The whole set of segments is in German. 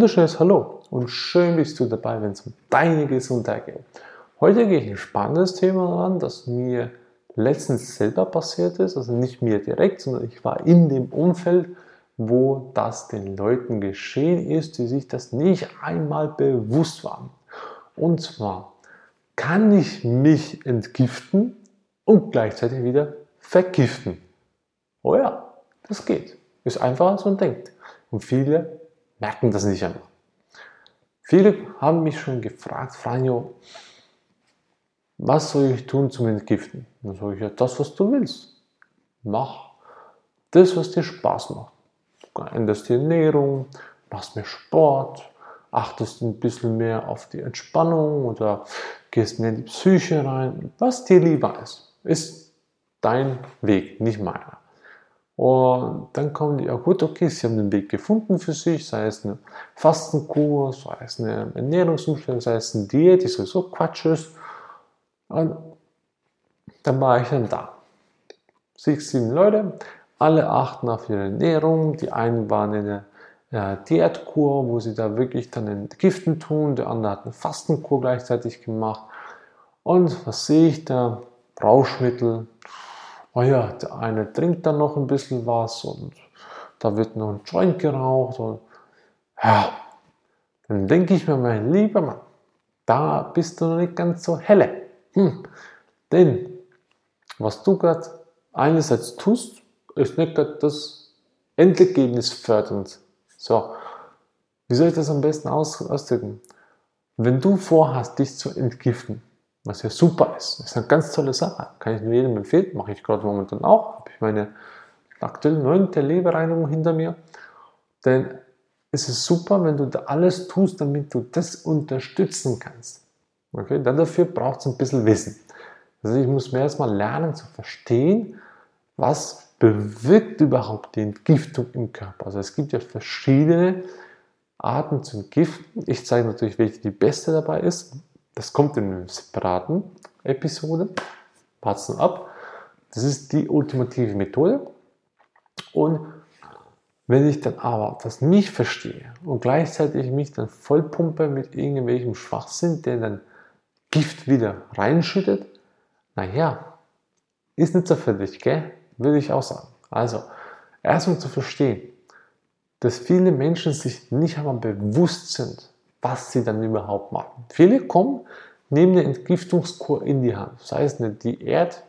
wunderschönes Hallo und schön bist du dabei, wenn es um deine Gesundheit geht. Heute gehe ich ein spannendes Thema an, das mir letztens selber passiert ist, also nicht mir direkt, sondern ich war in dem Umfeld, wo das den Leuten geschehen ist, die sich das nicht einmal bewusst waren. Und zwar kann ich mich entgiften und gleichzeitig wieder vergiften. Oh ja, das geht. Ist einfacher als man denkt. Und viele merken das nicht einmal. Viele haben mich schon gefragt, Franjo, was soll ich tun zum Entgiften? Dann sage ich ja, das, was du willst. Mach das, was dir Spaß macht. Du änderst die Ernährung, machst mehr Sport, achtest ein bisschen mehr auf die Entspannung oder gehst mehr in die Psyche rein. Was dir lieber ist, ist dein Weg, nicht meiner. Und dann kommen die, ja gut, okay, sie haben den Weg gefunden für sich, sei es eine Fastenkur, sei es eine Ernährungsumstellung, sei es eine Diät, die sowieso Quatsch ist. Und dann war ich dann da. Sechs, sieben Leute, alle achten auf ihre Ernährung. Die einen waren in einer ja, Diätkur, wo sie da wirklich dann entgiften tun. Der andere hat eine Fastenkur gleichzeitig gemacht. Und was sehe ich da? Rauschmittel, oh ja, der eine trinkt dann noch ein bisschen was und da wird noch ein Joint geraucht und ja, dann denke ich mir, mein lieber Mann, da bist du noch nicht ganz so helle. Hm. Denn was du gerade einerseits tust, ist nicht gerade das Endergebnis fördernd. So, wie soll ich das am besten ausdrücken? Wenn du vorhast, dich zu entgiften, was ja super ist. Das ist eine ganz tolle Sache. Kann ich nur jedem empfehlen. Mache ich gerade momentan auch. Habe ich meine aktuell neunte Lebereinigung hinter mir. Denn es ist super, wenn du da alles tust, damit du das unterstützen kannst. Okay? Dann dafür braucht es ein bisschen Wissen. Also ich muss mir erstmal lernen zu verstehen, was bewirkt überhaupt die Entgiftung im Körper. Also es gibt ja verschiedene Arten zu entgiften. Ich zeige natürlich, welche die beste dabei ist. Das kommt in einer separaten Episode. Warten ab. Das ist die ultimative Methode. Und wenn ich dann aber das nicht verstehe und gleichzeitig mich dann vollpumpe mit irgendwelchem Schwachsinn, der dann Gift wieder reinschüttet, naja, ist nicht so für dich, gell? Würde ich auch sagen. Also, erstmal zu verstehen, dass viele Menschen sich nicht einmal bewusst sind, was sie dann überhaupt machen. Viele kommen, nehmen eine Entgiftungskur in die Hand, sei es eine Diät,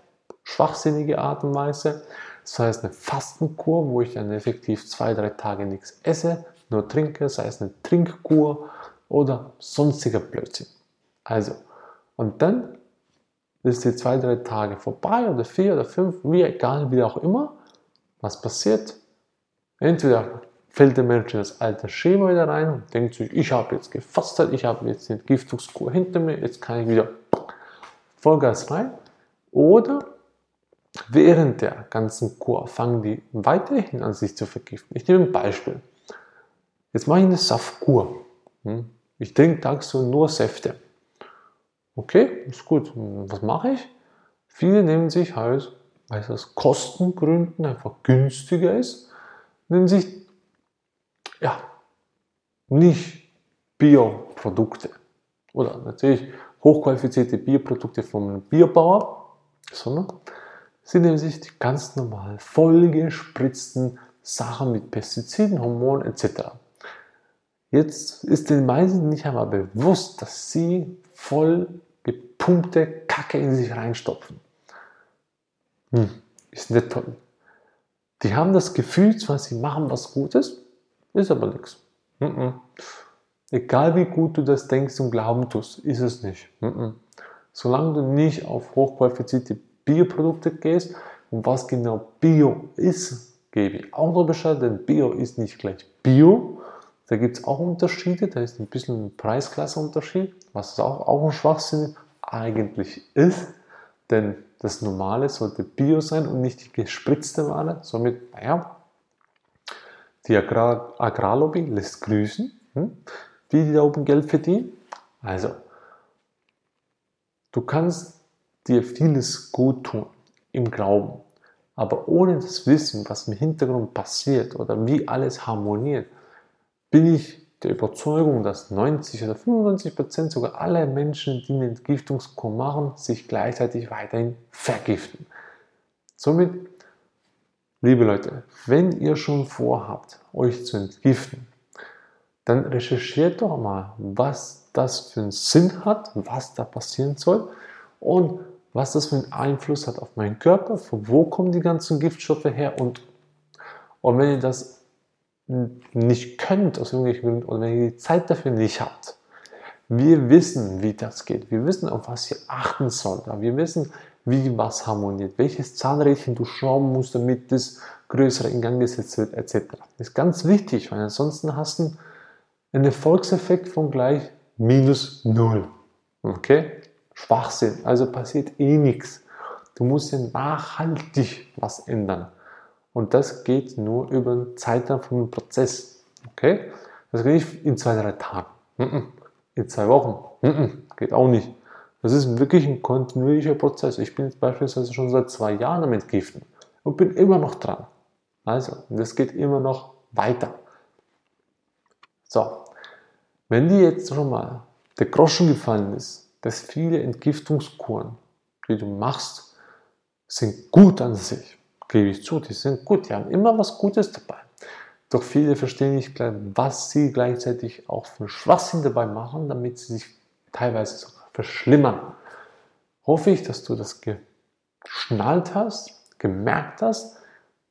schwachsinnige Art und Weise, sei es eine Fastenkur, wo ich dann effektiv zwei, drei Tage nichts esse, nur trinke, sei es eine Trinkkur oder sonstiger Blödsinn. Also, und dann ist die zwei, drei Tage vorbei oder vier oder fünf, wie egal, wie auch immer. Was passiert? Entweder fällt der Mensch in das alte Schema wieder rein und denkt sich, ich habe jetzt gefastet, ich habe jetzt die Entgiftungskur hinter mir, jetzt kann ich wieder Vollgas rein. Oder während der ganzen Kur fangen die weiterhin an sich zu vergiften. Ich nehme ein Beispiel. Jetzt mache ich eine Saftkur. Hm? Ich trinke tagsüber nur Säfte. Okay, ist gut. Was mache ich? Viele nehmen sich halt, weil es aus Kostengründen einfach günstiger ist, nehmen sich ja, nicht Bioprodukte oder natürlich hochqualifizierte Bioprodukte vom Biobauer, sondern sie nehmen sich die ganz normal vollgespritzten Sachen mit Pestiziden, Hormonen etc. Jetzt ist den meisten nicht einmal bewusst, dass sie voll gepumpte Kacke in sich reinstopfen. Hm, ist nicht toll. Die haben das Gefühl, zwar sie machen was Gutes, ist aber nichts. Egal wie gut du das denkst und glauben tust, ist es nicht. Solange du nicht auf hochqualifizierte Bioprodukte gehst und was genau Bio ist, gebe ich auch noch Bescheid, denn Bio ist nicht gleich Bio. Da gibt es auch Unterschiede, da ist ein bisschen ein Preisklasseunterschied, was auch, auch ein Schwachsinn eigentlich ist, denn das Normale sollte Bio sein und nicht die gespritzte Ware. Somit, naja, die Agrar Agrarlobby lässt grüßen, hm? die, die da oben Geld verdienen. Also, du kannst dir vieles gut tun im Glauben, aber ohne das Wissen, was im Hintergrund passiert oder wie alles harmoniert, bin ich der Überzeugung, dass 90 oder 95 Prozent sogar alle Menschen, die eine Entgiftungskur machen, sich gleichzeitig weiterhin vergiften. Somit, liebe Leute, wenn ihr schon vorhabt, euch zu entgiften, dann recherchiert doch mal, was das für einen Sinn hat, was da passieren soll und was das für einen Einfluss hat auf meinen Körper, von wo kommen die ganzen Giftstoffe her und, und wenn ihr das nicht könnt aus irgendwelchen Gründen oder wenn ihr die Zeit dafür nicht habt, wir wissen, wie das geht. Wir wissen, auf was ihr achten sollt. Wir wissen, wie was harmoniert, welches Zahnrädchen du schrauben musst, damit das größere in Gang gesetzt wird, etc. Das ist ganz wichtig, weil ansonsten hast du einen Erfolgseffekt von gleich minus null. Okay? Schwachsinn. Also passiert eh nichts. Du musst ja nachhaltig was ändern. Und das geht nur über einen Zeitraum von einem Prozess. Okay? Das geht nicht in zwei, drei Tagen. In zwei Wochen. Geht auch nicht. Das ist wirklich ein kontinuierlicher Prozess. Ich bin jetzt beispielsweise schon seit zwei Jahren am Entgiften und bin immer noch dran. Also, das geht immer noch weiter. So, wenn dir jetzt schon mal der Groschen gefallen ist, dass viele Entgiftungskuren, die du machst, sind gut an sich, gebe ich zu, die sind gut, die haben immer was Gutes dabei. Doch viele verstehen nicht, was sie gleichzeitig auch für Schwachsinn dabei machen, damit sie sich teilweise verschlimmern. Hoffe ich, dass du das geschnallt hast, gemerkt hast,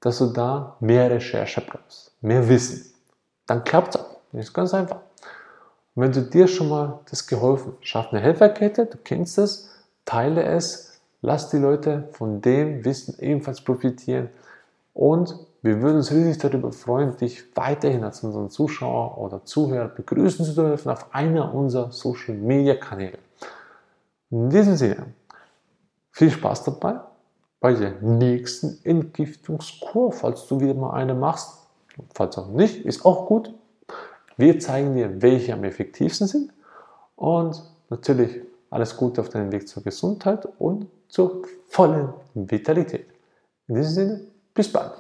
dass du da mehr Recherche brauchst, mehr Wissen. Dann klappt es auch. Das ist ganz einfach. Und wenn du dir schon mal das geholfen, schaff eine Helferkette, du kennst es, teile es, Lass die Leute von dem Wissen ebenfalls profitieren und wir würden uns riesig darüber freuen, dich weiterhin als unseren Zuschauer oder Zuhörer begrüßen zu dürfen auf einer unserer Social Media Kanäle. In diesem Sinne, viel Spaß dabei bei der nächsten Entgiftungskur, falls du wieder mal eine machst. Falls auch nicht, ist auch gut. Wir zeigen dir, welche am effektivsten sind und natürlich alles Gute auf deinem Weg zur Gesundheit und zur vollen Vitalität. In diesem Sinne, bis bald.